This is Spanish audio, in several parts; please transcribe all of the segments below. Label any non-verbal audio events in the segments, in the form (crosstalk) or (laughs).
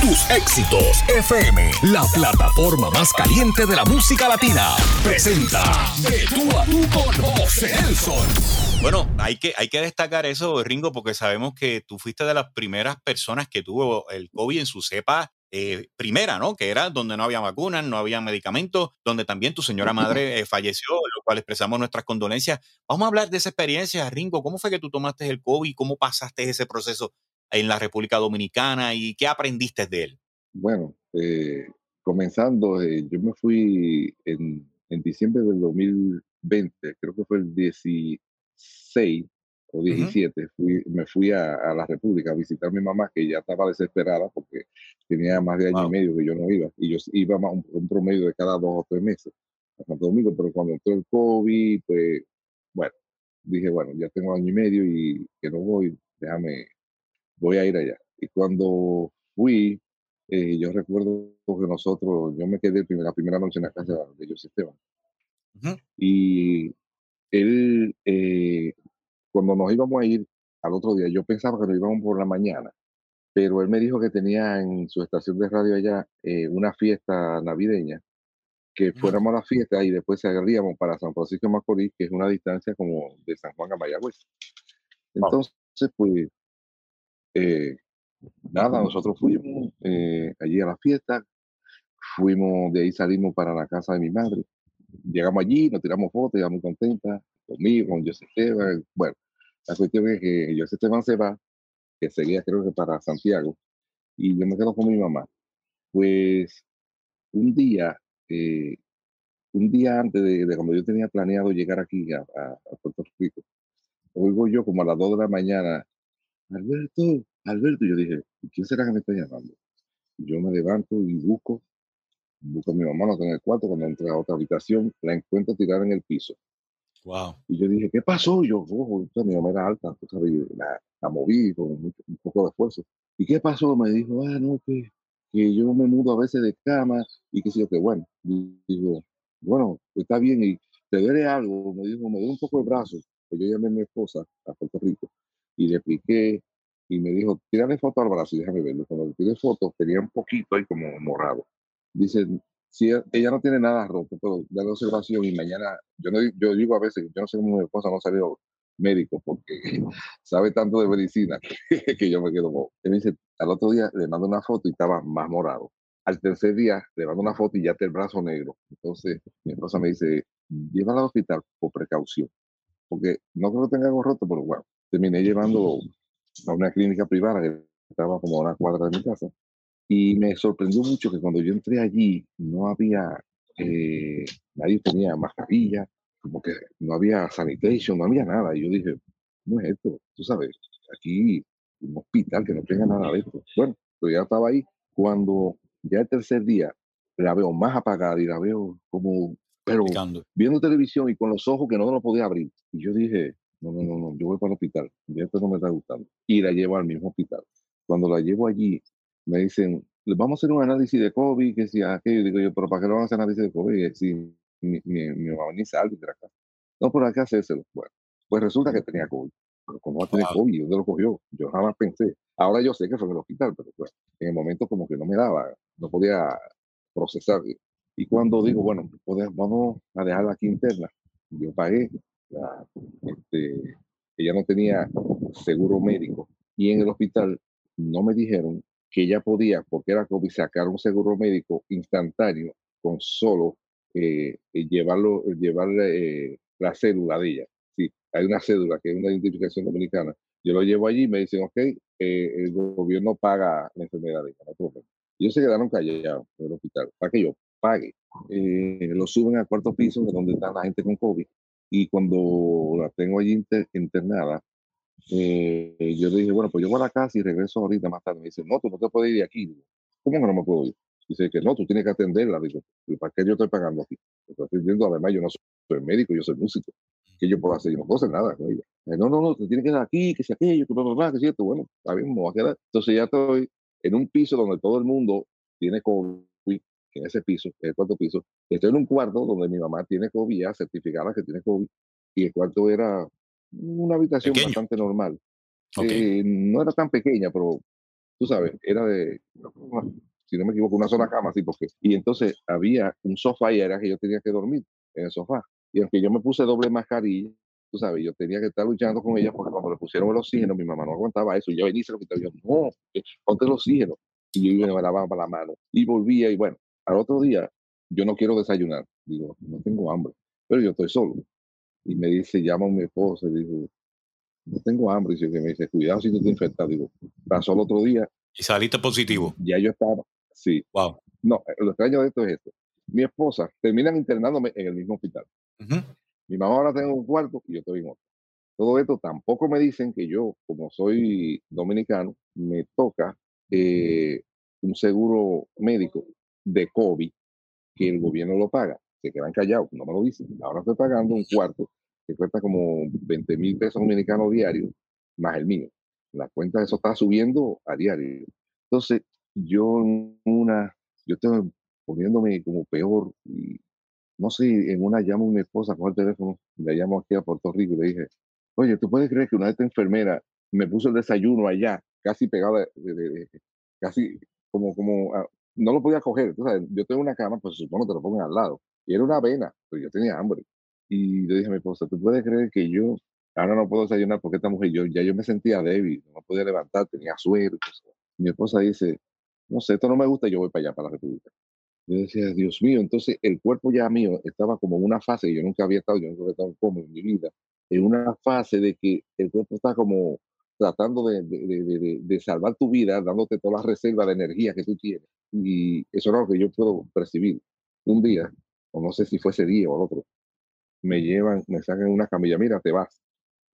Tus éxitos FM, la plataforma más caliente de la música latina, presenta De tú a tú con José Nelson. Bueno, hay que, hay que destacar eso, Ringo, porque sabemos que tú fuiste de las primeras personas que tuvo el COVID en su cepa eh, primera, ¿no? Que era donde no había vacunas, no había medicamentos, donde también tu señora madre eh, falleció, lo cual expresamos nuestras condolencias. Vamos a hablar de esa experiencia, Ringo. ¿Cómo fue que tú tomaste el COVID? ¿Cómo pasaste ese proceso en la República Dominicana y qué aprendiste de él? Bueno, eh, comenzando, yo me fui en, en diciembre del 2020, creo que fue el 16 o 17, me fui a, la República a visitar a mi mamá, que ya estaba desesperada porque tenía más de año y medio que yo no iba. Y yo iba más un, promedio de cada dos o tres meses a Santo Domingo, pero cuando entró el COVID, pues, bueno, dije, bueno, ya tengo año y medio y que no voy, déjame, voy a ir allá. Y cuando fui, eh, yo recuerdo que nosotros, yo me quedé la primera noche en la casa de José Esteban. Y él, eh, cuando nos íbamos a ir al otro día, yo pensaba que nos íbamos por la mañana, pero él me dijo que tenía en su estación de radio allá eh, una fiesta navideña, que fuéramos a la fiesta y después salíamos para San Francisco de Macorís, que es una distancia como de San Juan a Mayagüez. Entonces, pues, eh, nada, nosotros fuimos eh, allí a la fiesta, fuimos, de ahí salimos para la casa de mi madre, llegamos allí, nos tiramos fotos, ya muy contentas, conmigo, con José Esteban. Bueno, la cuestión es que José Esteban se va, que seguía creo que para Santiago, y yo me quedo con mi mamá. Pues un día, eh, un día antes de, cuando yo tenía planeado llegar aquí a, Puerto Rico, oigo yo como a las 2 de la mañana, Alberto, Alberto, yo dije, ¿quién será que me está llamando? Yo me levanto y busco, busco a mi mamá, no tengo el cuarto, cuando entré a otra habitación, la encuentro tirada en el piso. Wow. Y yo dije, ¿qué pasó? yo, oh, mi mamá era alta, la, moví con un poco de esfuerzo. ¿Y qué pasó? Me dijo, ah, no, que, que yo me mudo a veces de cama y que sé yo, que bueno. digo, bueno, está bien y te duele algo. Me dijo, me duele un poco el brazo. Pues yo llamé a mi esposa a Puerto Rico y le expliqué y me dijo, tírale foto al brazo y déjame verlo. Cuando le tiré foto, tenía un poquito ahí como morado. Dice, si e, ella no tiene nada roto, pero de la observación y mañana, yo, no, yo digo a veces, yo no sé cómo mi esposa no salió médico porque (laughs) sabe tanto de medicina que, (laughs) yo me quedo Él me dice, al otro día le mando una foto y estaba más morado. Al tercer día le mando una foto y ya está el brazo negro. Entonces mi esposa me dice, llévala al hospital por precaución. Porque no creo que tenga algo roto, pero bueno, terminé llevando a una clínica privada que estaba como a una cuadra de mi casa y me sorprendió mucho que cuando yo entré allí no había, eh, nadie tenía mascarilla, como que no había sanitation, no había nada. Y yo dije, ¿cómo es esto? Tú sabes, aquí un hospital que no tenga nada de esto. Bueno, pues ya estaba ahí. Cuando ya el tercer día la veo más apagada y la veo como, pero viendo televisión y con los ojos que no lo podía abrir. Y yo dije, no, no, no, no, yo voy para el hospital. Y esto no me está gustando. Y la llevo al mismo hospital. Cuando la llevo allí, me dicen, vamos a hacer un análisis de COVID, que si aquello, digo yo, pero ¿para qué lo van a hacer análisis de COVID? Si mi, mi, mi mamá ni sale de acá. No, pero hay que hacérselo. Bueno, pues resulta que tenía COVID. Pero como va a tener COVID? ¿Dónde lo cogió? Yo jamás pensé. Ahora yo sé que fue en el hospital, pero pues, en el momento como que no me daba, no podía procesar. Y cuando digo, bueno, pues, vamos a dejarla aquí interna, yo pagué, este, ella no tenía seguro médico y en el hospital no me dijeron que ella podía, porque era COVID, sacar un seguro médico instantáneo con solo eh, eh llevarlo, llevarle eh, la cédula de ella. Sí, hay una cédula que es una identificación dominicana. Yo lo llevo allí y me dicen, ok, eh, el gobierno paga la enfermedad de ella. Ellos se quedaron callados en el hospital para que yo pague. lo suben al cuarto piso, donde está la gente con COVID. Y cuando la tengo allí internada, eh, yo le dije, bueno, pues yo voy a la casa y regreso ahorita más tarde. Me dice, no, tú no te puedes ir de aquí. ¿Cómo que no me puedo ir? Dice que no, tú tienes que atenderla. Digo, ¿para qué yo estoy pagando aquí? Estoy atendiendo, además yo no soy médico, yo soy músico. ¿Qué yo puedo hacer? Yo no puedo hacer nada con ella. No, no, no, te tienes que quedar aquí, que sea aquello, que bla, que cierto. Bueno, está bien, me voy a quedar. Entonces ya estoy en un piso donde todo el mundo tiene COVID, en ese piso, en el cuarto piso. Estoy en un cuarto donde mi mamá tiene COVID, ya certificada que tiene COVID, y el cuarto era una habitación bastante normal. Eh, no era tan pequeña, pero tú sabes, era de si no me equivoco, una sola cama, así porque. Y entonces había un sofá y era que yo tenía que dormir en el sofá. Y aunque yo me puse doble mascarilla, tú sabes, yo tenía que estar luchando con ella porque cuando le pusieron el oxígeno, mi mamá no aguantaba eso. Y yo venía y se lo quitaba. Yo, no, ponte el oxígeno. Y yo me lavaba la mano. Y volvía y bueno, al otro día, yo no quiero desayunar. Digo, no tengo hambre, pero yo estoy solo. Y me dice, llama a mi esposa y digo, no tengo hambre. Y me dice, cuidado si tú te infectas. Digo, pasó el otro día. Y saliste positivo. Ya yo estaba, sí. Wow. No, lo extraño de esto es esto. Mi esposa terminan internándome en el mismo hospital. Mi mamá ahora tengo un cuarto y yo estoy en otro. Todo esto tampoco me dicen que yo, como soy dominicano, me toca eh, un seguro médico de COVID que el gobierno lo paga. Se quedan callados, no me lo dicen. Ahora estoy pagando un cuarto que cuesta como 20 mil pesos dominicanos diarios, más el mío. La cuenta de eso está subiendo a diario. Entonces, yo una, yo estoy poniéndome como peor y no sé, en una llamo a mi esposa con el teléfono, le llamo aquí a Puerto Rico y le dije, oye, ¿tú puedes creer que una de esta enfermera me puso el desayuno allá, casi pegada, casi como, como, ah, no lo podía coger. Entonces, yo tengo una cama, pues supongo que te lo pongan al lado. Y era una avena, pero yo tenía hambre. Y le dije a mi esposa, ¿tú puedes creer que yo ahora no puedo desayunar porque esta mujer, yo, ya yo me sentía débil, no podía levantar, tenía suerte. Mi esposa dice, no sé, esto no me gusta, yo voy para allá, para la República. Yo decía, Dios mío, entonces el cuerpo ya mío estaba como en una fase, yo nunca había estado, yo nunca había estado como en mi vida, en una fase de que el cuerpo está como tratando de, de, de, salvar tu vida, dándote todas las reservas de energía que tú tienes. Y eso es lo que yo puedo percibir. Un día, o no sé si fue ese día o el otro, me llevan, me sacan una camilla, mira, te vas.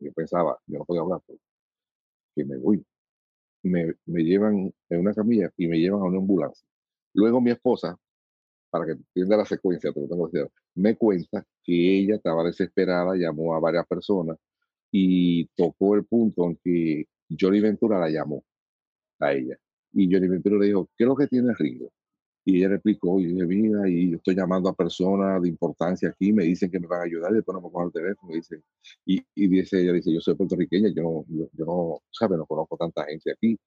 Yo pensaba, yo no podía hablar, que me voy. Me, me llevan en una camilla y me llevan a una ambulancia. Luego mi esposa, para que entienda la secuencia, pero tengo que decir, me cuenta que ella estaba desesperada, llamó a varias personas y tocó el punto en que Johnny Ventura la llamó a ella. Y Johnny Ventura le dijo, ¿qué es lo que tiene Ringo? Y ella replicó, y dije, mira, y yo estoy llamando a personas de importancia aquí, me dicen que me van a ayudar, y después no me cogen el teléfono, y dice, y, dice, ella dice, yo soy puertorriqueña, yo no, yo, no, ¿sabes? No conozco tanta gente aquí.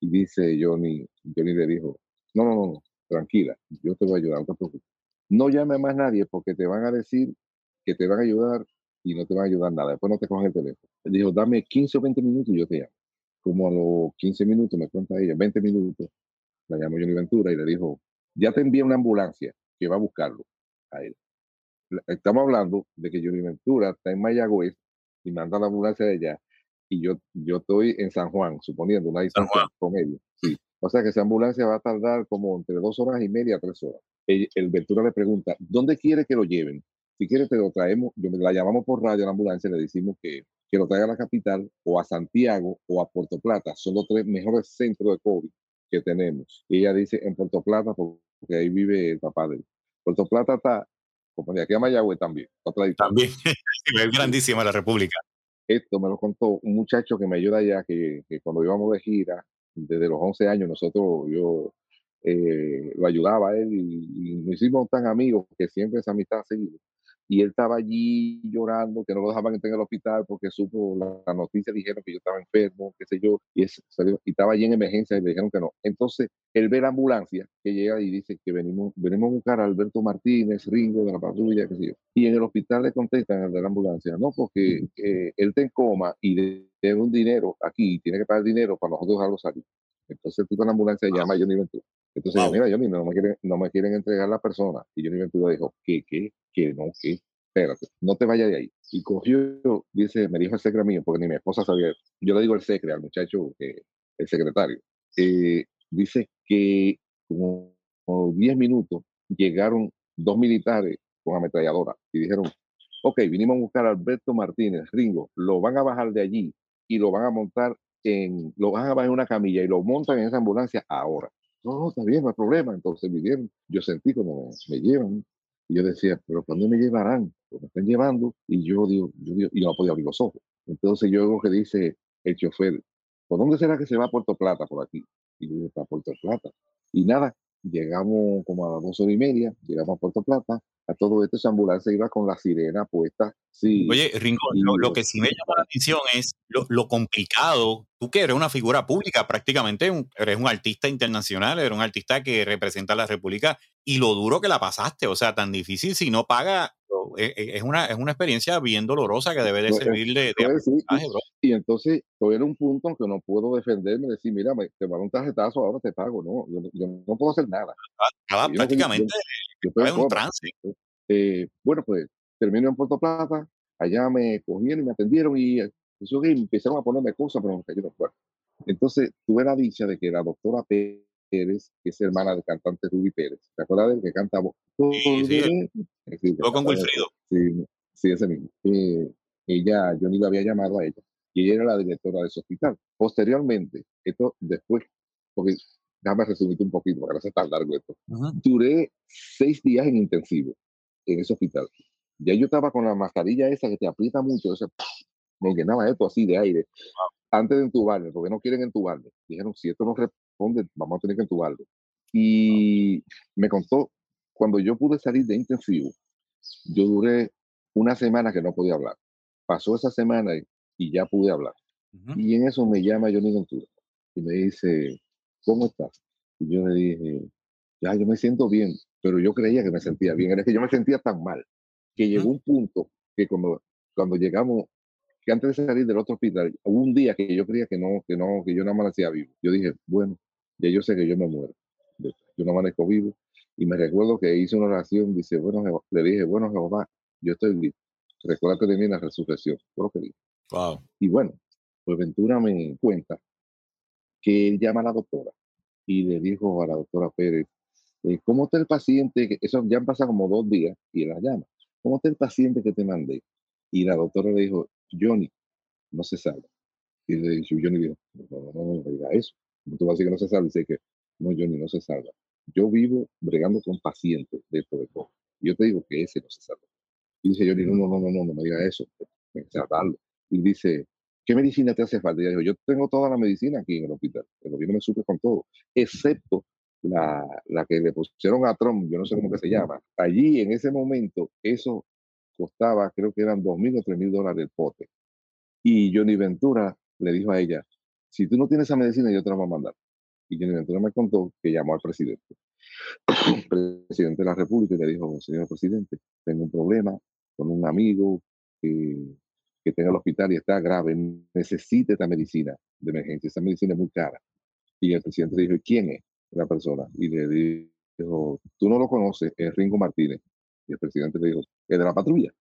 Y dice Johnny, Johnny le dijo, no, no, no, tranquila, yo te voy a ayudar, no te preocupes. No llame a más nadie porque te van a decir que te van a ayudar y no te van a ayudar nada. Después no te cogen el teléfono. Él dijo, dame 15 o 20 minutos y yo te llamo. Como a los 15 minutos me cuenta ella, 20 minutos, la llamó Johnny Ventura y le dijo, ya te envié una ambulancia que va a buscarlo a él. Estamos hablando de que Johnny Ventura está en Mayagüez y manda la ambulancia de allá y yo, yo estoy en San Juan, suponiendo una distancia promedio. Sí. O sea que esa ambulancia va a tardar como entre dos horas y media, tres horas. El, el Ventura le pregunta, ¿dónde quiere que lo lleven? Si quiere, te lo traemos, yo la llamamos por radio a la ambulancia y le decimos que, que lo traiga a la capital o a Santiago o a Puerto Plata. Son los tres mejores centros de COVID que tenemos. Y ella dice en Puerto Plata porque ahí vive el papá de él. Puerto Plata está, como de aquí a Mayagüez también. también, (laughs) es grandísima la República. Esto me lo contó un muchacho que me ayuda allá, que, que cuando íbamos de gira, desde los 11 años, nosotros, yo eh, lo ayudaba a él y, y, nos hicimos tan amigos que siempre esa amistad ha seguido y él estaba allí llorando, que no lo dejaban entrar en el hospital porque supo la, noticia, dijeron que yo estaba enfermo, qué sé yo, y, y estaba allí en emergencia y le dijeron que no. Entonces, él ve la ambulancia que llega y dice que venimos, venimos a buscar a Alberto Martínez, Ringo de la patrulla, qué sé yo. Y en el hospital le contestan al de la ambulancia, no, porque eh, él está en coma y debe un dinero aquí, tiene que pagar dinero para nosotros dejarlo salir. Entonces el tipo de la ambulancia llama a Johnny Ventura. Entonces, wow. mira, Johnny, no me, quieren, no me quieren entregar la persona. Y Johnny Ventura dijo, ¿qué, qué? que no, que espérate, no te vayas de ahí. Y cogió, dice, me dijo el secre mío, porque ni mi esposa sabía. Yo le digo el secre al muchacho, que el secretario. Eh, dice que como, 10 minutos llegaron dos militares con ametralladora y dijeron, ok, vinimos a buscar a Alberto Martínez, Ringo, lo van a bajar de allí y lo van a montar en, lo van a bajar en una camilla y lo montan en esa ambulancia ahora. No, no, está bien, no hay problema. Entonces vinieron, yo sentí como me llevan, y yo decía, pero ¿cuándo me llevarán? Pues me están llevando y yo digo, yo digo, y no podía abrir los ojos. Entonces yo digo que dice el chofer, ¿por dónde será que se va a Puerto Plata por aquí? Y yo digo, para Puerto Plata. Y nada, llegamos como a las dos horas y media, llegamos a Puerto Plata, A todo esto, esa ambulancia iba con la sirena puesta. Sí. Oye, Ringo, lo, que sí me llama la atención es lo, complicado. Tú que eres una figura pública, prácticamente eres un artista internacional, eres un artista que representa a la República y lo duro que la pasaste. O sea, tan difícil si no paga e, e, es una, es una experiencia bien dolorosa que debe de servir de, y, entonces, todo era un punto en que no puedo defenderme, decir, mira, me, te va un tarjetazo, ahora te pago. No, yo, no puedo hacer nada. prácticamente es un trance. Eh, bueno, pues termino en Puerto Plata, allá me cogieron y me atendieron y pues, empezaron a ponerme cosas, pero me cayeron fuera. Entonces, tuve la dicha de que la doctora Pérez, que es hermana del cantante Ruby Pérez, ¿te acuerdas del que canta? Sí, sí, sí, con Wilfrido. Sí, sí, ese mismo. Eh, ella, yo ni la había llamado a ella, y ella era la directora de ese hospital. Posteriormente, esto después, porque déjame resumirte un poquito, para no sea tan largo esto. Duré seis días en intensivo en ese hospital. Ya yo estaba con la mascarilla esa que te aprieta mucho, ese, me llenaba esto así de aire. Antes de entubarme, porque no quieren entubarme. Dijeron, si esto no responde, vamos a tener que entubarlo. Y me contó, cuando yo pude salir de intensivo, yo duré una semana que no podía hablar. Pasó esa semana y, ya pude hablar. Y en eso me llama Johnny Ventura y me dice, ¿cómo estás? Y yo le dije, ya, yo me siento bien, pero yo creía que me sentía bien. Era que yo me sentía tan mal que llegó un punto que cuando, cuando llegamos, que antes de salir del otro hospital, hubo un día que yo creía que no, que no, que yo no amanecía vivo. Yo dije, bueno, ya yo sé que yo me muero. Yo no amanezco vivo. Y me recuerdo que hice una oración, dice, bueno, le dije, bueno, Jehová, yo estoy vivo. Recuerda de mí la resurrección. Fue lo que dije. Wow. Y bueno, pues Ventura me cuenta que él llama a la doctora y le dijo a la doctora Pérez, eh, ¿cómo está el paciente? Eso ya han pasado como dos días y él la llama. ¿Cómo está el paciente que te mandé? Y la doctora le dijo, Johnny, no se salva. Y le dijo, Johnny dijo, no, no, no, no, diga eso. Tú vas a decir que no se salva. Dice que, no, Johnny, no se salva. Yo vivo bregando con pacientes de esto de. Y yo te digo que ese no se salva. Y dice Johnny, no, no, no, no, no, no me diga eso. Me salvarlo. Y dice, ¿qué medicina te hace falta? Y yo yo tengo toda la medicina aquí en el hospital. El gobierno me supe con todo, excepto la, la, que le pusieron a Trump, yo no sé cómo que se llama. Allí, en ese momento, eso costaba, creo que eran dos mil o tres mil dólares el pote. Y Johnny Ventura le dijo a ella, si tú no tienes esa medicina, yo te la voy a mandar. Y Johnny Ventura me contó que llamó al presidente, (coughs) presidente de la República, y le dijo, señor presidente, tengo un problema con un amigo que, que tenga el hospital y está grave, necesita esta medicina de emergencia, esa medicina es muy cara. Y el presidente le dijo, ¿quién es? la persona y le dijo, tú no lo conoces, es Ringo Martínez. Y el presidente le dijo, es de la patrulla.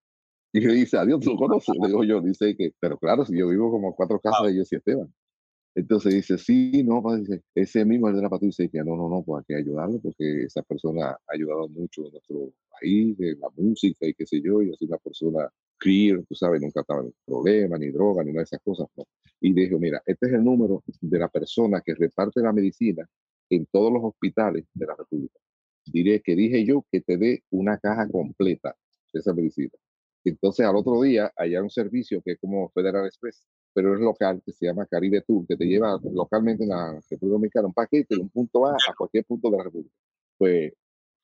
Y le dice, adiós, ¿tú lo conoces? Le digo yo, dice que, pero claro, si yo vivo como cuatro casas de ellos y Esteban. Entonces dice, sí, no, dice, ese mismo es de la patrulla. Dice, no, no, no, pues hay que ayudarlo porque esa persona ha ayudado mucho en nuestro país, en la música y qué sé yo, y es una persona clear, tú sabes, nunca estaba en problemas, ni droga, ni nada de esas cosas. Y dijo, mira, este es el número de la persona que reparte la medicina en todos los hospitales de la República. Diré que dije yo que te dé una caja completa de esa medicina. Entonces al otro día hay un servicio que es como Federal Express, pero es local, que se llama Caribe Tour, que te lleva localmente en la República Dominicana un paquete de un punto A a cualquier punto de la República. Pues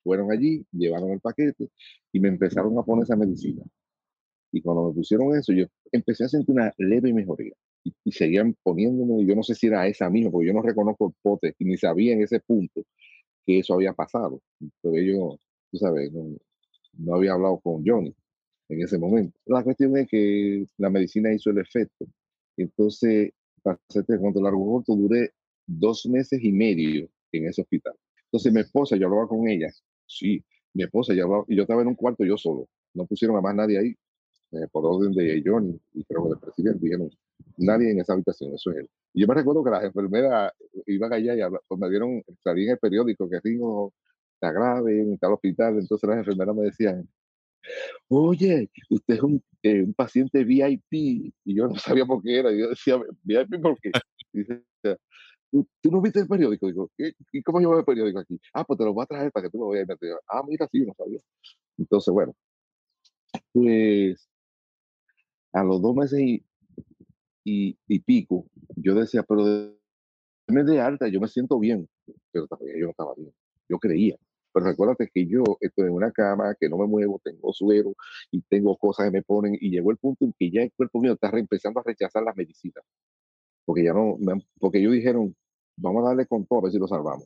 fueron allí, llevaron el paquete y me empezaron a poner esa medicina. Y cuando me pusieron eso, yo empecé a sentir una leve mejoría y, seguían poniéndome, yo no sé si era esa misma, porque yo no reconozco el pote y ni sabía en ese punto que eso había pasado. Pero yo, tú sabes, no, había hablado con Johnny en ese momento. La cuestión es que la medicina hizo el efecto. Entonces, para hacerte cuando largo corto, duré dos meses y medio en ese hospital. Entonces, mi esposa, yo hablaba con ella, sí, mi esposa, yo hablaba, y yo estaba en un cuarto yo solo, no pusieron a más nadie ahí, eh, por orden de Johnny y creo que del presidente, dijeron, nadie en esa habitación, eso es él. Y yo me recuerdo que las enfermeras iban allá y pues me dieron, salí en el periódico que Ringo está grave en tal hospital, entonces las enfermeras me decían, oye, usted es un, eh, paciente VIP, y yo no sabía por qué era, yo decía, VIP por qué. Dice, ¿Tú, no viste el periódico? Digo, ¿y cómo veo el periódico aquí? Ah, pues te lo voy a traer para que tú lo veas. Ah, mira, sí, no sabía. Entonces, bueno, pues a los dos meses y, pico, yo decía, pero me de alta, yo me siento bien, pero yo no estaba bien. Yo creía. Pero recuérdate que yo estoy en una cama, que no me muevo, tengo suero y tengo cosas que me ponen y llegó el punto en que ya el cuerpo mío está empezando a rechazar las medicinas, porque ya no, porque ellos dijeron, vamos a darle con todo a ver si lo salvamos.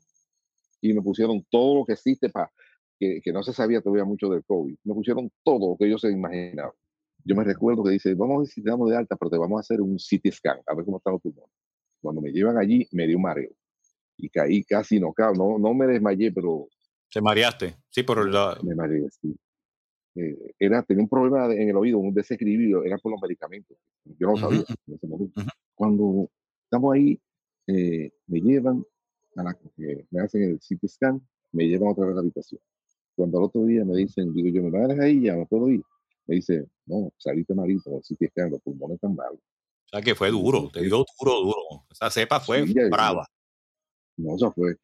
Y me pusieron todo lo que existe para que, que, no se sabía todavía mucho del COVID. Me pusieron todo lo que ellos se imaginaban. Yo me recuerdo que dice, vamos a damos de alta, pero te vamos a hacer un CT scan, a ver cómo están los pulmones. Cuando me llevan allí, me dio un mareo. Y caí casi no, no, no me desmayé, pero... Te mareaste, sí, por la... Me mareé, sí. Eh, era, tenía un problema en el oído, un desequilibrio, era por los medicamentos. Yo no lo sabía en ese momento. Cuando estamos ahí, eh, me llevan a la que me hacen el CT scan, me llevan otra vez a la habitación. Cuando al otro día me dicen, digo yo, ¿me van a dejar ahí? Ya no puedo ir. Me dice, no, saliste malito, el CT scan, los pulmones están malos. O sea que fue duro, te dio duro, duro. Esa cepa fue brava. No, eso fue.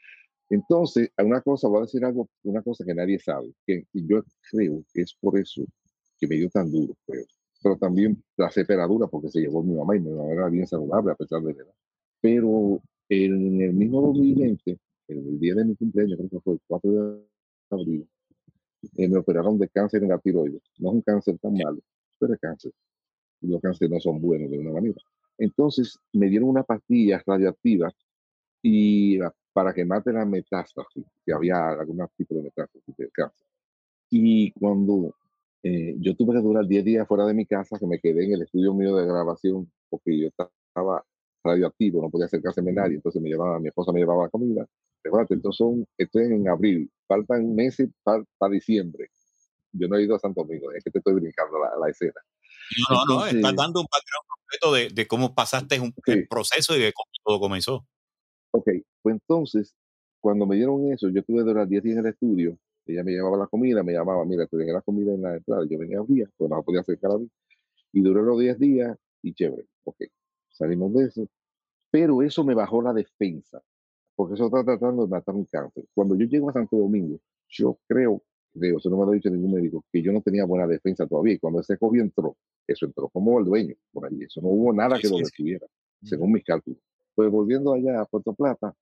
Entonces, una cosa, voy a decir algo, una cosa que nadie sabe, que yo creo que es por eso que me dio tan duro, pero, pero también la cepa dura porque se llevó mi mamá y mi mamá era bien saludable a pesar de la edad. Pero en el mismo 2020, el día de mi cumpleaños, creo que fue el 4 de abril, eh, me operaron de cáncer en la tiroides. No es un cáncer tan malo, pero es cáncer. Y los cánceres no son buenos de una manera. Entonces me dieron una pastilla radioactiva y para que mate la metástasis, que había algún tipo de metástasis de cáncer. Y cuando eh, yo tuve que durar 10 días fuera de mi casa, que me quedé en el estudio mío de grabación, porque yo estaba radioactivo, no podía acercarse nadie, entonces me llevaba, mi esposa me llevaba la comida. entonces son, estoy en abril, faltan meses para, diciembre. Yo no he ido a Santo Domingo, es que te estoy brincando la, la escena. No, no, no, estás dando un background completo de, de cómo pasaste un, el proceso y de cómo todo comenzó. Ok, pues entonces, cuando me dieron eso, yo tuve de durar 10 días en el estudio, ella me llevaba la comida, me llamaba, mira, te dejé la comida en la entrada, yo venía a día, pues no podía acercar a mí, y duré los 10 días y chévere, ok, salimos de eso, pero eso me bajó la defensa, porque eso está tratando de matar un cáncer. Cuando yo llego a Santo Domingo, yo creo, creo, eso no me lo ha dicho ningún médico, que yo no tenía buena defensa todavía, y cuando ese COVID entró, eso entró como el dueño, por ahí, eso no hubo nada que lo detuviera, según mis cálculos. Pues volviendo allá a Puerto Plata,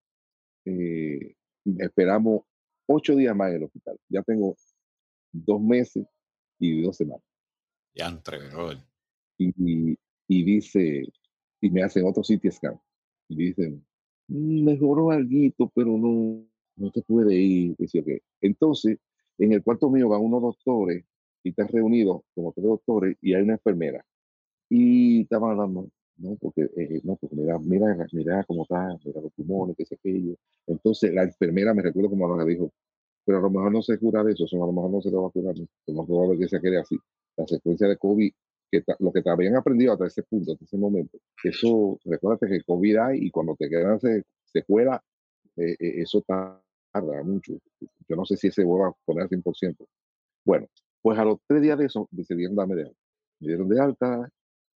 eh, esperamos ocho días más en el hospital. Ya tengo dos meses y dos semanas. Ya entre, y, y, dice, y me hacen otro CT scan. Y dicen, mm, mejoró algo, pero no, no te puede ir. Entonces, en el cuarto mío van unos doctores y están reunidos como tres doctores y hay una enfermera. Y estaban hablando, ¿no? Porque, eh, no, porque mira, mira, mira cómo está, mira los pulmones, qué sé aquello. Entonces, la enfermera, me recuerdo como lo dijo, pero a lo mejor no se cura de eso, a lo mejor no se lo va a curar, lo más probable que se quede así. La secuencia de COVID, que lo que te habían aprendido hasta ese punto, hasta ese momento, eso, recuérdate que COVID hay y cuando te quedan secuela, eh, eh, eso tarda mucho. Yo no sé si ese vuelve a poner al 100%. Bueno, pues a los tres días de eso decidieron darme de alta. Me dieron de alta,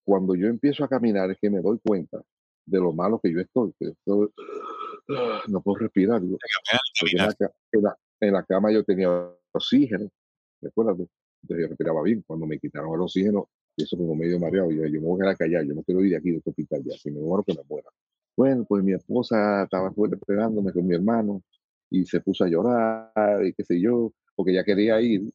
cuando yo empiezo a caminar es que me doy cuenta de lo malo que yo estoy. no puedo respirar. en, la, cama yo tenía oxígeno, recuerda Entonces yo respiraba bien. Cuando me quitaron el oxígeno, eso como medio mareado, yo, yo me voy a quedar callar, yo no quiero ir de aquí de este hospital ya, si me muero que me muera. Bueno, pues mi esposa estaba fuera esperándome con mi hermano y se puso a llorar y qué sé yo, porque ya quería ir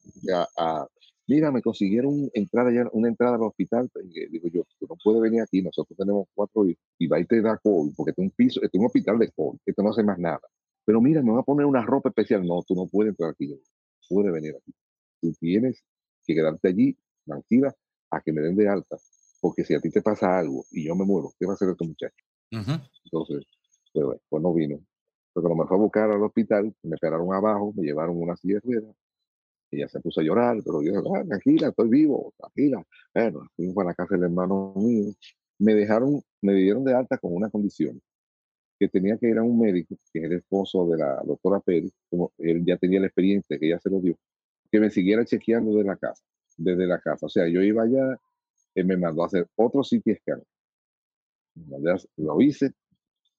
a mira, me consiguieron entrar allá, una entrada al hospital. Pues, digo yo, tú no puedes venir aquí, nosotros tenemos cuatro hijos, y va y te da COVID, porque este es un piso, este es un hospital de COVID, esto no hace más nada. Pero mira, me va a poner una ropa especial. No, tú no puedes entrar aquí, no puedes venir aquí. Tú tienes que quedarte allí, tranquila, a que me den de alta, porque si a ti te pasa algo y yo me muero, ¿qué va a hacer este muchacho? Entonces, pues, pues, no vino. Pero cuando me fue a buscar al hospital, me esperaron abajo, me llevaron una silla de ruedas, ella se puso a llorar, pero yo, ah, tranquila, estoy vivo, tranquila. Bueno, fuimos para la casa del hermano mío. Me dejaron, me dieron de alta con una condición, que tenía que ir a un médico, que es el esposo de la doctora Pérez, como él ya tenía la experiencia, que ella se lo dio, que me siguiera chequeando de la casa, desde la casa. O sea, yo iba allá, él me mandó a hacer otro CT scan. Lo hice,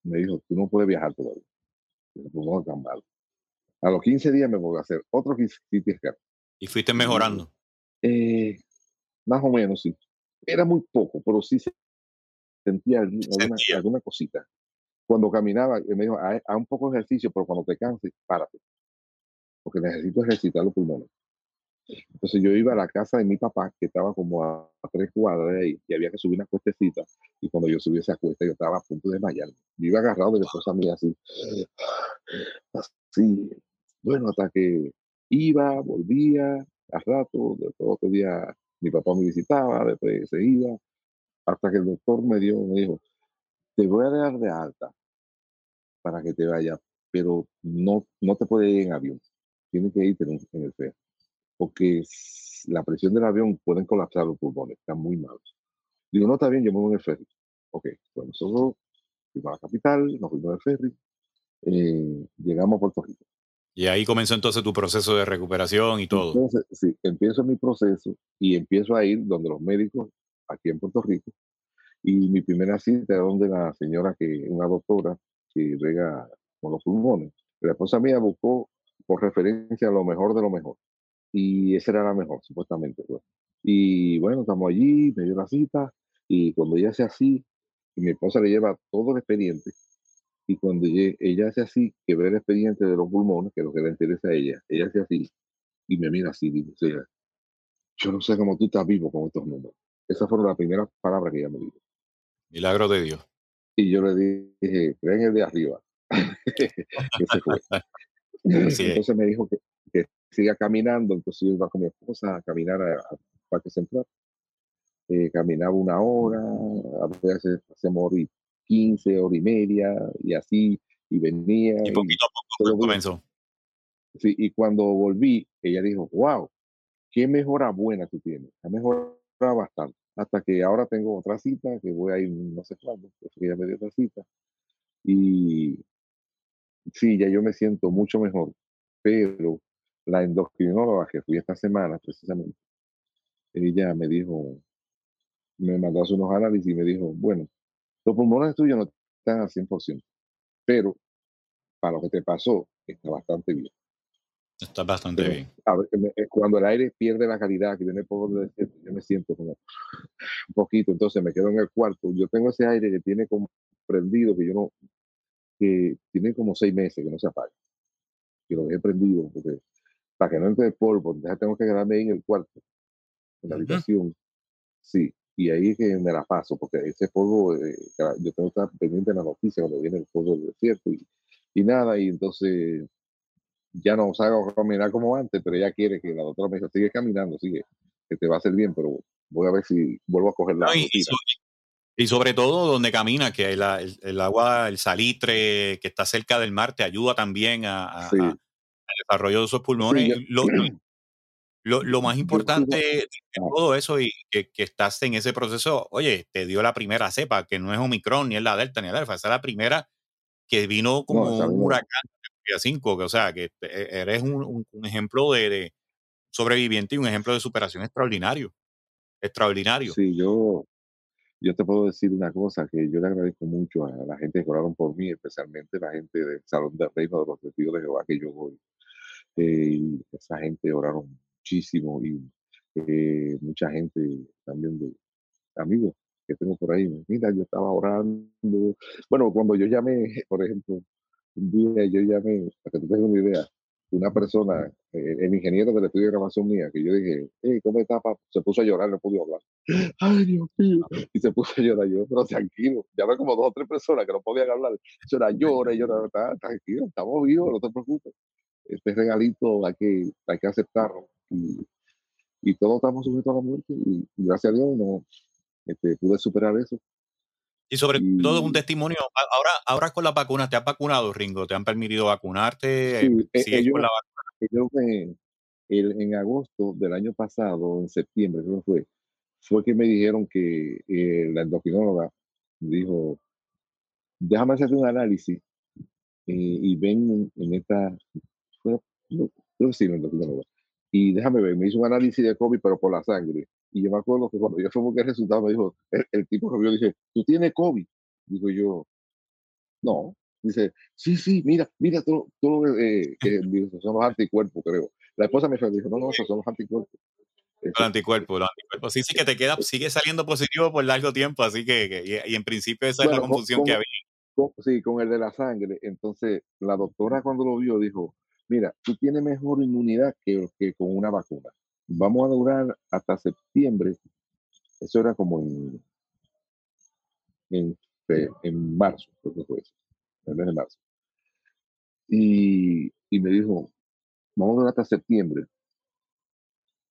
me dijo, tú no puedes viajar todavía. No tan mal. A los 15 días me voy a hacer otro CT scan. ¿Y fuiste mejorando? Eh, más o menos, sí. Era muy poco, pero sí sentía alguna, alguna cosita. Cucuando caminaba, me dijo, haz un poco de ejercicio, pero cuando te canses, párate. porque necesito ejercitar los pulmones. Entonces yo iba a la casa de mi papá, que estaba como a, tres cuadras de ahí, y había que subir una cuestecita, y cuando yo subí esa cuesta, yo estaba a punto de desmayarme. Yo iba agarrado de la esposa mía así, así, bueno, hasta que iba, volvía, a rato, después otro día mi papá me visitaba, después se iba, hasta que el doctor me dio, me dijo, te voy a dar de alta para que te vaya, pero no, no te puedes ir en avión, tienes que irte en, el ferry porque la presión del avión pueden colapsar los pulmones, están muy malos. Digo, no, está bien, yo me voy en el ferry. Ok, pues nosotros fuimos a la capital, nos fuimos en el ferry, eh, llegamos a Puerto Rico. Y ahí comenzó entonces tu proceso de recuperación y todo. Entonces, sí, empiezo mi proceso y empiezo a ir donde los médicos aquí en Puerto Rico. Y mi primera cita era donde la señora, que una doctora que rega con los pulmones. La esposa mía buscó por referencia lo mejor de lo mejor y esa era la mejor, supuestamente. Pues. Y bueno, estamos allí, me dio la cita, y cuando ella hace así, mi esposa le lleva todo el expediente, y cuando ella hace así, que ve el expediente de los pulmones, que es lo que le interesa a ella, ella hace así, y me mira así, dice, yo no sé cómo tú estás vivo con estos números. Esas fueron las primeras palabras que ella me dijo. Milagro de Dios. Y yo le dije, creen el de arriba. (laughs) Ese fue. Entonces me dijo que, que siga caminando, entonces yo iba con mi esposa a caminar al Parque Central. Eh, caminaba una hora, a veces hacemos 15 horas y media, y así, y venía. Y poquito a poco comenzó. Sí, y cuando volví, ella dijo, wow, qué mejora buena tú tienes. Ha mejorado bastante. Hasta que ahora tengo otra cita, que voy a ir no sé cuándo, porque ella me dio otra cita. Y sí, ya yo me siento mucho mejor, pero la endocrinóloga que fui esta semana precisamente, ella me dijo, me mandó a hacer unos análisis y me dijo, bueno, los pulmones tuyos no están al 100%, pero para lo que te pasó, está bastante bien. Está bastante bien. Eh, cuando el aire pierde la calidad, que viene por yo me siento como un poquito, entonces me quedo en el cuarto. Yo tengo ese aire que tiene como prendido, que yo no, que tiene como seis meses que no se apaga. Que lo dejé prendido porque para que no entre el polvo, entonces tengo que quedarme ahí en el cuarto, en la habitación. Sí, y ahí es que me la paso, porque ese polvo, eh, yo tengo que estar pendiente de la noticia cuando viene el polvo del desierto y, y nada, y entonces ya no salgo a caminar como antes, pero ella quiere que la doctora me diga, sigue caminando, sigue, que te va a hacer bien, pero voy a ver si vuelvo a coger la y, sobre todo donde camina, que el, el, agua, el salitre que está cerca del mar te ayuda también a, desarrollo de esos pulmones. lo, lo, más importante de todo eso y que, que, estás en ese proceso, oye, te dio la primera cepa, que no es Omicron, ni es la Delta, ni la esa es la primera que vino como un huracán de 5, o sea, que eres un, un, ejemplo de, de, sobreviviente y un ejemplo de superación extraordinario. Extraordinario. Sí, yo, yo te puedo decir una cosa, que yo le agradezco mucho a la gente que oraron por mí, especialmente la gente del Salón del Reino de los Testigos de Jehová, que yo voy eh, esa gente oraron muchísimo y eh, mucha gente también de amigos que tengo por ahí. Mira, yo estaba orando. Bueno, cuando yo llamé, por ejemplo, un día yo llamé, para que tú tengas una idea, una persona, eh, el ingeniero del estudio de grabación mía, que yo dije, hey, ¿cómo está, Se puso a llorar, no pudo hablar. (gasps) Ay, Dios mío. (laughs) Y se puso a llorar yo, pero tranquilo. Ve como dos o tres personas que no podían hablar. Llora, llora, llora, tranquilo, estamos vivos, no te preocupes este regalito hay que, hay que aceptarlo. Y, y todos estamos sujetos a la muerte y, gracias a Dios no este, pude superar eso. Y sobre todo un testimonio, ahora, ahora con la vacuna, ¿te has vacunado, Ringo? ¿Te han permitido vacunarte? Sí, eh, ellos, con la vacuna? en agosto del año pasado, en septiembre, creo que fue, fue que me dijeron que eh, la endocrinóloga dijo, déjame hacer un análisis eh, y ven en esta creo que sí, Y déjame ver, me hizo un análisis de COVID, pero por la sangre. Y yo me acuerdo que cuando yo a el resultado, me dijo, el, tipo que vio, dije, ¿tú tienes COVID? Digo yo, no. Dice, sí, sí, mira, mira todo, todo eh, (laughs) que son los anticuerpos, creo. La esposa me dijo, no, no, esos son los anticuerpos. Los anticuerpos, los anticuerpos. Sí, sí, que te queda, sigue saliendo positivo por largo tiempo, así que, y, en principio esa es la confusión que había. sí, con el de la sangre. Entonces, la doctora cuando lo vio dijo, mira, tú tienes mejor inmunidad que, que con una vacuna. Vamos a durar hasta septiembre. Eso era como en, en, en marzo, creo que fue eso, en el mes de marzo. Y, y me dijo, vamos a durar hasta septiembre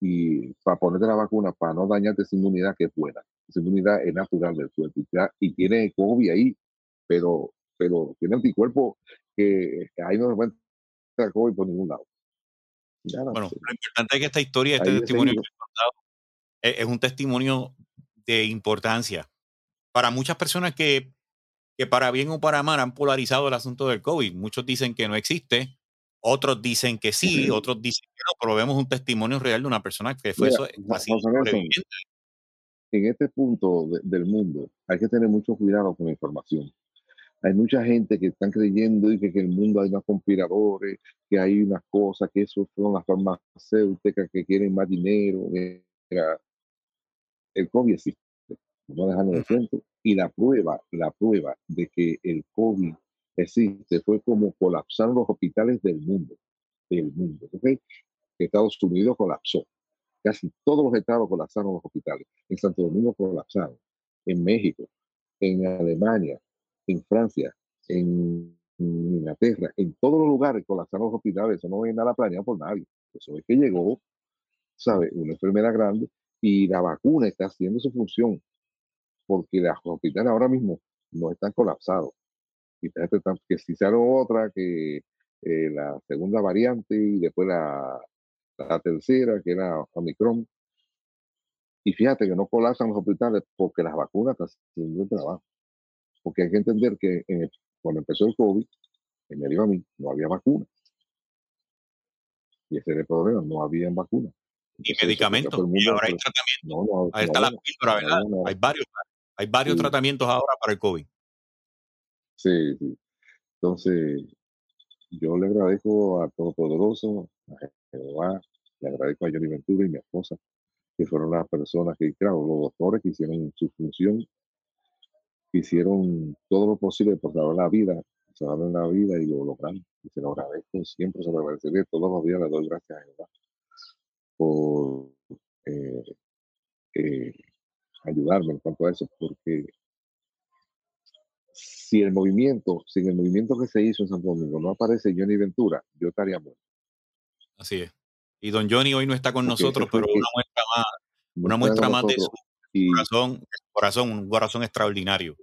y para ponerte la vacuna, para no dañarte esa inmunidad que es buena. Esa inmunidad es natural del cuerpo y tiene COVID ahí, pero, pero tiene anticuerpos que, ahí no se encuentra COVID por ningún lado. bueno, lo importante es que esta historia, este testimonio que contado, es, es, un testimonio de importancia para muchas personas que, que para bien o para mal han polarizado el asunto del COVID. Muchos dicen que no existe, otros dicen que sí, otros dicen que no, pero vemos un testimonio real de una persona que fue eso, así En este punto del mundo hay que tener mucho cuidado con la información. Hay mucha gente que están creyendo y que, en el mundo hay unos conspiradores, que hay unas cosas, que eso son las farmacéuticas que quieren más dinero. el COVID existe, no dejando de frente. Y la prueba, la prueba de que el COVID existe fue como colapsaron los hospitales del mundo, del mundo. ¿okay? Estados Unidos colapsó. Casi todos los estados colapsaron los hospitales. En Santo Domingo colapsaron. En México, en Alemania, en Francia, en Inglaterra, en todos los lugares colapsaron los hospitales. Eso no es nada planeado por nadie. Eso es que llegó, ¿sabe? Una enfermera grande y la vacuna está haciendo su función porque los hospitales ahora mismo no están colapsados que si sale otra, que eh, la segunda variante y después la, la tercera, que era Omicron. Y fíjate que no colapsan los hospitales porque las vacunas están haciendo el trabajo. Porque hay que entender que cuando empezó el COVID, en medio a mí, no había vacuna. Y ese era el problema, no había vacuna. Y medicamentos. Y ahora hay tratamiento. Ahí está la píldora, ¿verdad? Hay varios, hay varios tratamientos ahora para el COVID. Sí, sí. Entonces, yo le agradezco a Todopoderoso, a Jehová, le agradezco a Johnny Ventura y mi esposa, que fueron las personas que, claro, los doctores que hicieron su función, hicieron todo lo posible por salvar la vida, salvar la vida y lo lograron. Y se lo agradezco, siempre se lo agradeceré, todos los días le doy gracias a Jehová por eh, eh, ayudarme en cuanto a eso, porque si el movimiento, sin el movimiento que se hizo en Santo Domingo no aparece Johnny Ventura, yo estaría muerto. Así es. Y don Johnny hoy no está con nosotros, pero una muestra más, una muestra más de su corazón, corazón, un corazón extraordinario.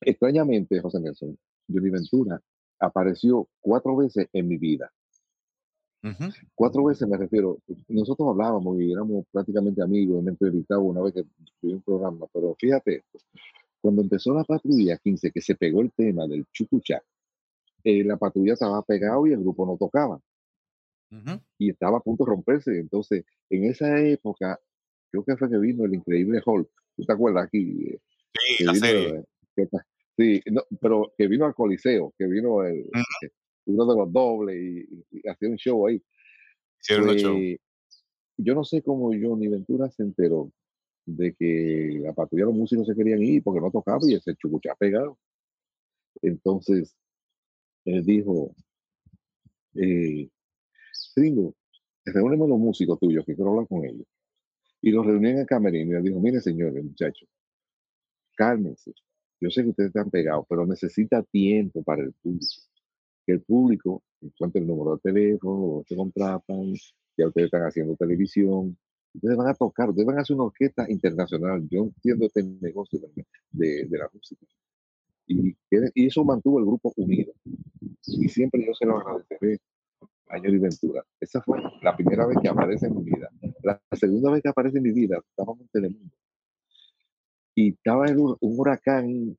Extrañamente, José Nelson, Johnny Ventura apareció cuatro veces en mi vida. Cuatro veces me refiero. Nosotros hablábamos y éramos prácticamente amigos. Me entrevistaba una vez que tuve un programa, pero fíjate, cuando empezó la patrulla 15, que se pegó el tema del chucuchá, eh, la patrulla estaba pegado y el grupo no tocaba. Y estaba a punto de romperse. Entonces, en esa época, creo que fue que vino el increíble Hulk. ¿Tú te acuerdas aquí? Sí, la serie. sí, pero que vino al Coliseo, que vino el, uno de los dobles y, hacía un show ahí. Pues, yo no sé cómo Johnny Ventura se enteró de que la patrulla de los músicos se querían ir porque no tocaba y ese chucuchá pegado. Entonces, él dijo, eh, Ringo, reúneme los músicos tuyos que quiero hablar con ellos. Y los reuní en el camerino y él dijo, mire señores, muchachos, cálmense. Yo sé que ustedes están pegados, pero necesita tiempo para el público. Que el público encuentre el número de teléfono, se contratan, ya ustedes están haciendo televisión, ustedes van a tocar, ustedes van a hacer una orquesta internacional. Yo entiendo este negocio de, de la música. Y, y, eso mantuvo el grupo unido. Y siempre yo se lo agradeceré a Johnny Ventura. Esa fue la primera vez que aparece en mi vida. La segunda vez que aparece en mi vida, estábamos en Telemundo. Y estaba en un, huracán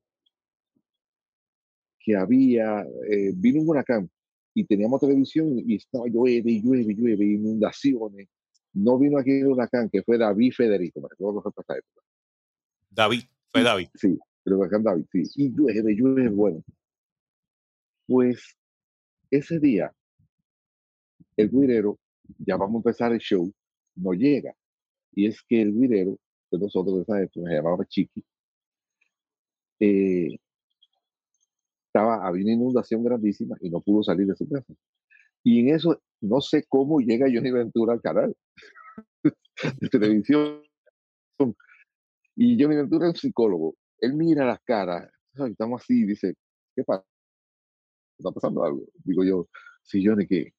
que había, eh, vino un huracán y teníamos televisión y estaba llueve, llueve, llueve, inundaciones no vino aquí el huracán, que fue David Federico, me recuerdo que fue época. David, fue David. Sí, el huracán David, sí. Y llueve, llueve, bueno. Pues ese día, el guirero, ya vamos a empezar el show, no llega. Y es que el guirero de nosotros de esa época, se llamaba Chiqui, eh, estaba, había una inundación grandísima y no pudo salir de su casa. Y en eso, no sé cómo llega Johnny Ventura al canal (laughs) de televisión. Y Johnny Ventura es un psicólogo. Él mira las caras, estamos así, dice, ¿qué pasa? ¿Está pasando algo? Digo yo, sí, Johnny, que,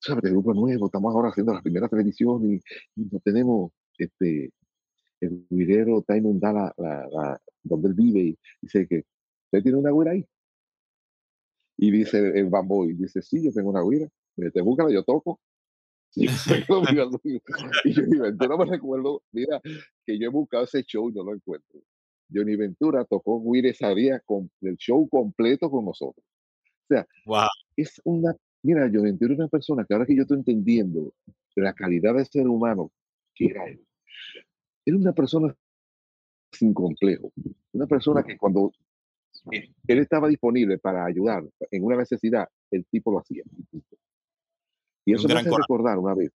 ¿sabes? El grupo nuevo, estamos ahora haciendo la primera televisión y, no tenemos, este, el guirero está inundada la, la, donde él vive y dice que usted tiene una güera ahí. Y dice el bamboy, dice, sí, yo tengo una güira. Me te búscala, yo toco. (laughs) Y yo, y Johnny Ventura me recuerdo, mira, que yo he buscado ese show y no lo encuentro. Johnny Ventura tocó Guira esa con el show completo con nosotros. O sea, es una, mira, Ventura es una persona que ahora que yo estoy entendiendo la calidad de ser humano que era él, era una persona sin complejo, una persona que cuando él estaba disponible para ayudar en una necesidad, el tipo lo hacía. Y eso me hace recordar una vez,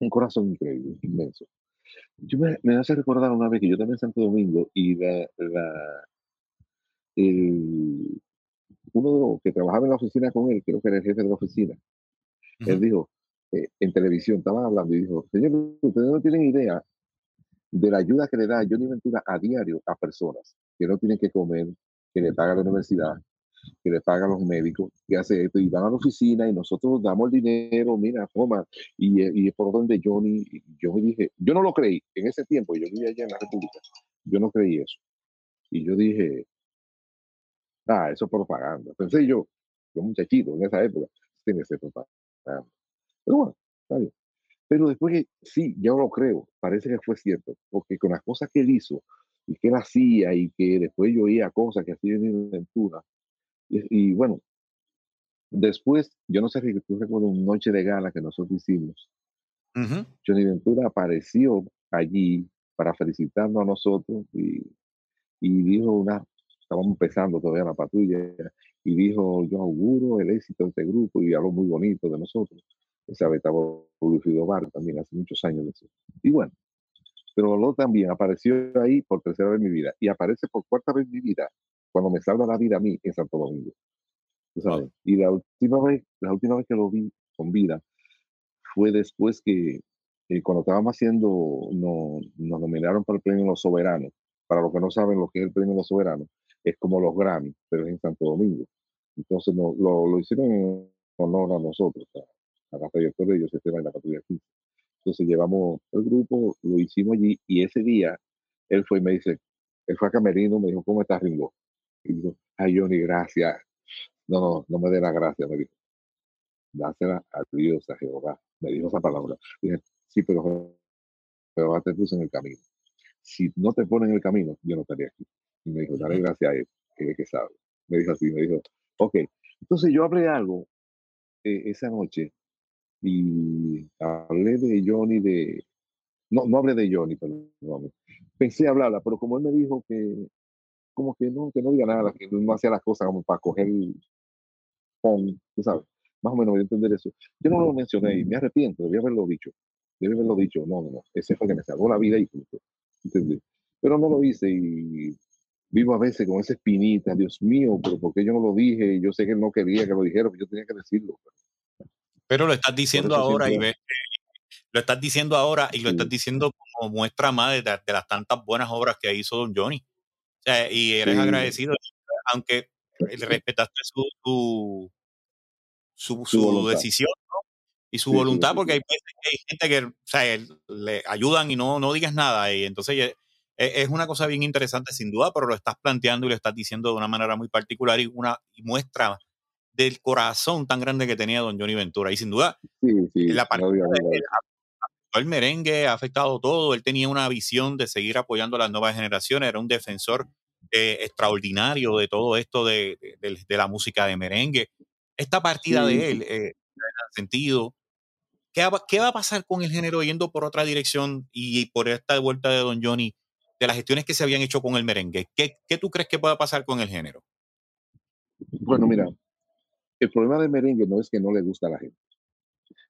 un corazón increíble, inmenso. Yo me, me, hace recordar una vez que yo también en Santo Domingo y la, uno de los que trabajaba en la oficina con él, creo que era el jefe de la oficina, él dijo, eh, en televisión, estaban hablando y dijo, señor, ustedes no tienen idea de la ayuda que le da Johnny Ventura a diario a personas que no tienen que comer, que le paga la universidad, que le pagan los médicos, que hace esto, y van a la oficina y nosotros damos el dinero, mira, toma, y, y por donde Johnny, yo me dije, yo no lo creí, en ese tiempo, yo vivía allá en la República, yo no creí eso. Y yo dije, ah, eso es propaganda. Pensé yo, yo muchachito en esa época, tiene que ser propaganda. Pero bueno, está bien. Pero después que sí, yo lo creo, parece que fue cierto, porque con las cosas que él hizo y que él hacía y que después yo oía cosas que hacía en Ventura, y, bueno, después, yo no sé si tú recuerdas una noche de gala que nosotros hicimos. Johnny Ventura apareció allí para felicitarnos a nosotros y, y dijo una, estábamos empezando todavía la patrulla, y dijo, yo auguro el éxito de este grupo y habló muy bonito de nosotros. Esa vez estaba Lucido Bar también hace muchos años de eso. Y bueno, pero lo también apareció ahí por tercera vez en mi vida y aparece por cuarta vez en mi vida cuando me salva la vida a mí en Santo Domingo. sabes? Y la última, vez, la última vez que lo vi con vida fue después que eh, cuando estábamos haciendo, no, nos nominaron para el premio Los Soberanos. Para los que no saben lo que es el premio Los Soberanos, es como los Grammy, pero es en Santo Domingo. Entonces no, lo, lo, hicieron en honor a nosotros, a, la trayectoria de José Esteban y la patrulla 15. Entonces llevamos el grupo, lo hicimos allí y ese día él fue y me dice, él fue a Camerino, me dijo, ¿cómo estás, Ringo? Y dijo, ay, Johnny, gracias. No, no, no me dé la gracia, me dijo. Dásela a Dios, a Jehová. Me dijo esa palabra. sí, pero Jehová te puso en el camino. Si no te pone en el camino, yo no estaría aquí. Y me dijo, dale gracias a él, que es que sabe. Me dijo así, me dijo, ok. Entonces yo hablé algo eh, esa noche y hablé de Johnny de... No, no hablé de Johnny, perdón. Pensé hablarla, pero como él me dijo que como que no, que no diga nada, que no hacía las cosas como para coger pon, tú sabes. Más o menos voy a entender eso. Yo no lo mencioné y me arrepiento, debía haberlo dicho. Debí haberlo dicho. No, no, no. Ese fue que me salvó la vida y punto. ¿Entendí? Pero no lo hice y vivo a veces con esa espinita. Dios mío, pero ¿por qué yo no lo dije? Yo sé que él no quería que lo dijera, pero yo tenía que decirlo. Pero lo estás diciendo ahora y ves lo estás diciendo ahora y lo estás diciendo como muestra más de, de, las tantas buenas obras que hizo Don Johnny y eres agradecido, aunque respetaste su, su, su, decisión y su voluntad, porque hay, hay, gente que o sea, le ayudan y no, no digas nada. Y entonces e, e, es una cosa bien interesante, sin duda, pero lo estás planteando y lo estás diciendo de una manera muy particular y, una, y muestra del corazón tan grande que tenía don Johnny Ventura. Y sin duda, la parte el merengue ha afectado todo. Él tenía una visión de seguir apoyando a las nuevas generaciones, era un defensor eh, extraordinario de todo esto de, de, la música de merengue. Esta partida de él, eh, en sentido, ¿qué va, ¿qué va a pasar con el género yendo por otra dirección y por esta vuelta de Don Johnny, de las gestiones que se habían hecho con el merengue? ¿Qué, qué tú crees que pueda pasar con el género? Bueno, mira, el problema del merengue no es que no le gusta a la gente.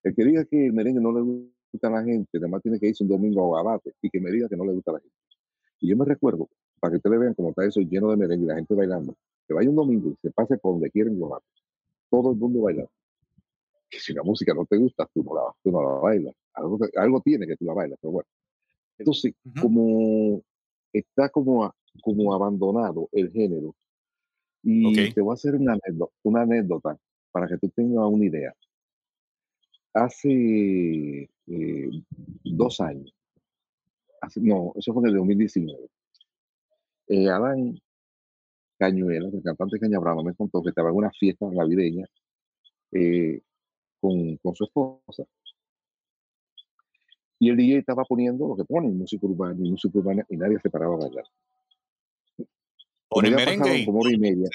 El que diga que el merengue no le gusta a la gente, además tiene que irse un domingo a abate y que me diga que no le gusta a la gente. Y yo me recuerdo para que ustedes vean cómo está eso lleno de merengue y la gente bailando. Que vaya un domingo y se pase por donde quieren los. Todo el mundo bailando. que si la música no te gusta, tú no la, tú no la bailas. Algo, algo tiene que tú la bailas, pero bueno. Entonces, como está como, como abandonado el género, y te voy a hacer una anécdota, una anécdota para que tú tengas una idea. Hace eh, dos años, no, eso fue en el 2019, eh, Adán Cañuela, el cantante Cañabrava, me contó que estaba en una fiesta navideña eh, con, con, su esposa. Y el DJ estaba poniendo lo que ponen, música urbana y música urbana, y nadie se paraba a bailar. ¿Por el merengue? Como hora y (laughs) media.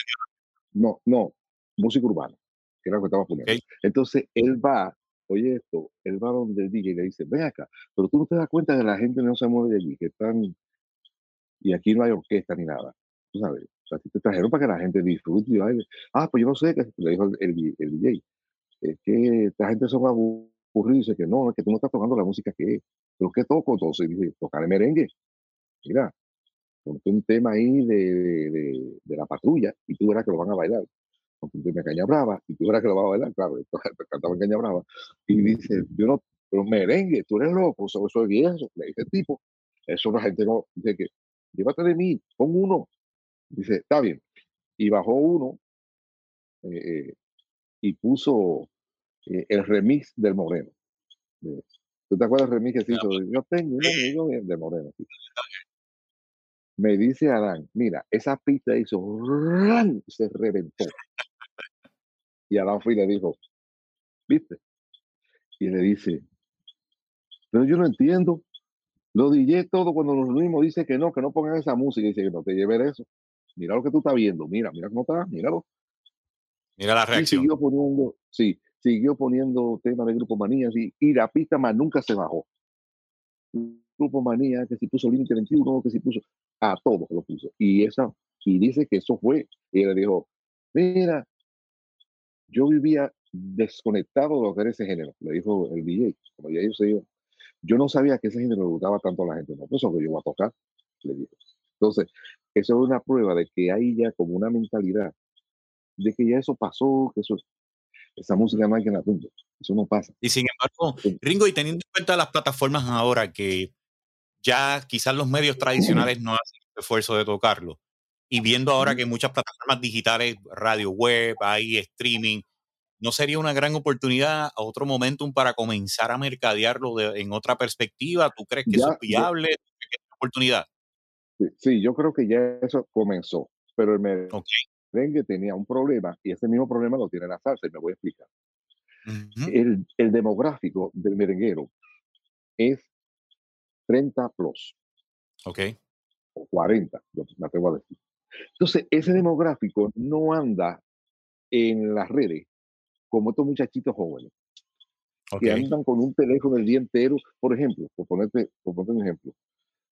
No, no, música urbana, que era lo que estaba poniendo. Entonces él va, oye esto, él va donde el DJ y le dice, ven acá, pero tú no te das cuenta que la gente no se mueve de allí, que están, y aquí no hay orquesta ni nada, tú sabes. O sea, te trajeron para que la gente disfrute y baile. Ah, pues yo no sé, le dijo el, el, DJ, es que esta gente son aburridos, dice que no, es que tú no estás tocando la música que es. Pero ¿qué toco? Entonces dice, tocar el merengue. Mira, ponte un tema ahí de, de, la patrulla y tú verás que lo van a bailar. Ponte un tema de Caña Brava y tú verás que lo van a bailar. Claro, (laughs) cantaba en Caña Brava. Y dice, yo no, pero merengue, tú eres loco, eso, eso es viejo. Le tipo, eso la gente no, dice que, llévate de mí, pon uno. Dice, está bien. Y bajó uno eh, eh y puso eh, el remix del Moreno. ¿Tú te acuerdas del remix que se hizo? Yo tengo un amigo de Moreno. ¿sí? me dice Adán, mira, esa pista hizo, se reventó. Y Adán fue y le dijo, ¿viste? Y le dice, pero yo no entiendo. Lo DJ todo cuando nos reunimos dice que no, que no pongan esa música. Y dice que no te lleve eso. Mira lo que tú estás viendo. Mira, mira cómo está. Míralo. Mira la reacción. Y siguió poniendo, sí, siguió poniendo temas de Grupo Manías y, y la pista más nunca se bajó. Grupo Manía, que si puso Límite 21, que si puso a todos lo puso. Y, esa, y dice que eso fue. Y él dijo, mira, yo vivía desconectado de lo que era ese género, le dijo el DJ, como ya yo sé yo. no sabía que ese género le gustaba tanto a la gente, no, pues eso que yo voy a tocar, le dijo. Entonces, eso es una prueba de que hay ya como una mentalidad de que ya eso pasó, que eso, esa música no hay que la Eso no pasa. Y sin embargo, Ringo, y teniendo en cuenta las plataformas ahora que ya quizás los medios tradicionales no hacen el esfuerzo de tocarlo. Y viendo ahora que muchas plataformas digitales, radio web, hay streaming, ¿no sería una gran oportunidad a otro momentum para comenzar a mercadearlo en otra perspectiva? ¿Tú crees que eso es viable? ¿Tú crees que es una oportunidad? Sí, yo creo que ya eso comenzó, pero el merengue tenía un problema y ese mismo problema lo tiene la salsa y me voy a explicar. el, el demográfico del merenguero es 30 plus. Ok. O 40, yo me atrevo a decir. Entonces, ese demográfico no anda en las redes como estos muchachitos jóvenes que andan con un teléfono el día entero. Por ejemplo, por ponerte, por ponerte un ejemplo,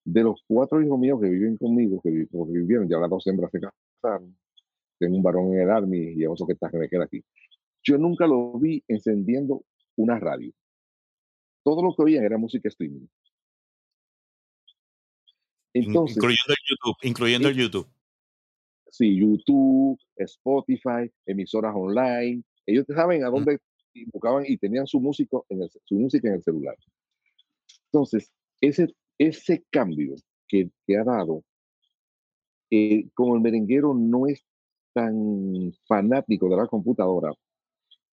de los cuatro hijos míos que viven conmigo, que, vivieron, ya las dos hembras se casaron, tengo un varón en el Army y otro que está que queda aquí. Yo nunca lo vi encendiendo una radio. Todo lo que oían era música streaming incluyendo el YouTube, incluyendo el YouTube. Sí, YouTube, Spotify, emisoras online. Ellos saben a dónde buscaban y tenían su, músico en su música en el celular. Entonces, ese, ese cambio que, que ha dado, eh, como el merenguero no es tan fanático de la computadora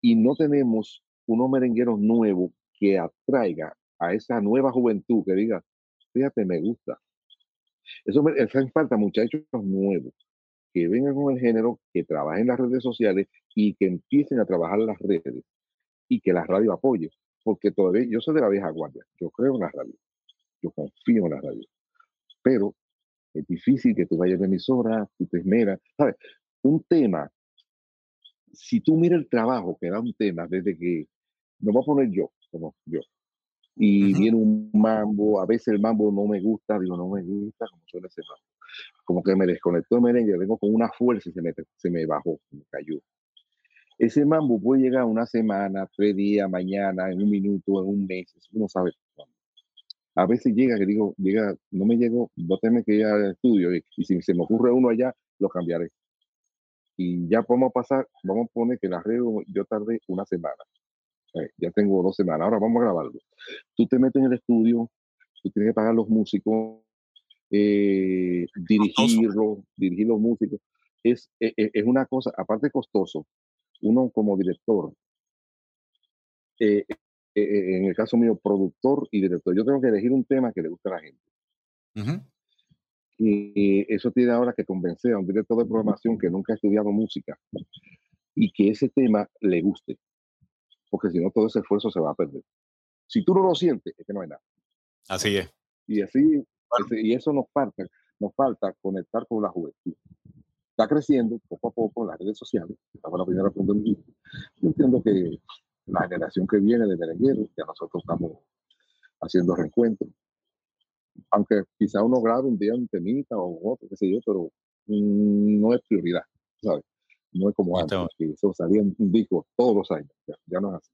y no tenemos unos merengueros nuevos que atraiga a esa nueva juventud que diga, fíjate, me gusta, eso me hacen falta muchachos nuevos que vengan con el género, que trabajen en las redes sociales y que empiecen a trabajar las redes y que la radio apoye. Porque todavía yo soy de la vieja guardia, yo creo en la radio, yo confío en la radio. Pero es difícil que tú vayas la emisora, tú te esmeras. ¿Sabes? Un tema, si tú miras el trabajo que da un tema desde que, no voy a poner yo, como yo, y viene un mambo, a veces el mambo no me gusta, digo, no me gusta, como suele ser mambo. Como que me desconectó el merengue, vengo con una fuerza y se me, se me bajó, me cayó. Ese mambo puede llegar una semana, tres días, mañana, en un minuto, en un mes, uno sabe A veces llega que digo, llega, no me llegó, no tengo que ir al estudio y, si se me ocurre uno allá, lo cambiaré. Y ya podemos pasar, vamos a poner que la red yo tardé una semana Eh, ya tengo dos semanas, ahora vamos a grabarlo. Tú te metes en el estudio, tú tienes que pagar los músicos, eh, dirigirlo, dirigir los músicos. Es, es, e, es, una cosa, aparte costoso, uno como director, eh, en el caso mío, productor y director, yo tengo que elegir un tema que le guste a la gente. Y eso tiene ahora que convencer a un director de programación que nunca ha estudiado música y que ese tema le guste, porque si no todo ese esfuerzo se va a perder. Si tú no lo sientes, es que no hay nada. Así es. Y así, y eso nos falta, nos falta conectar con la juventud. Está creciendo poco a poco en las redes sociales. Estaba la primera pregunta de mi Yo entiendo que la generación que viene de merengueros, ya nosotros estamos haciendo reencuentros, aunque quizá uno grabe un día un temita o otro, qué sé yo, pero no es prioridad, ¿sabes? No es como antes, que eso salía un disco todos los años, ya, no es así.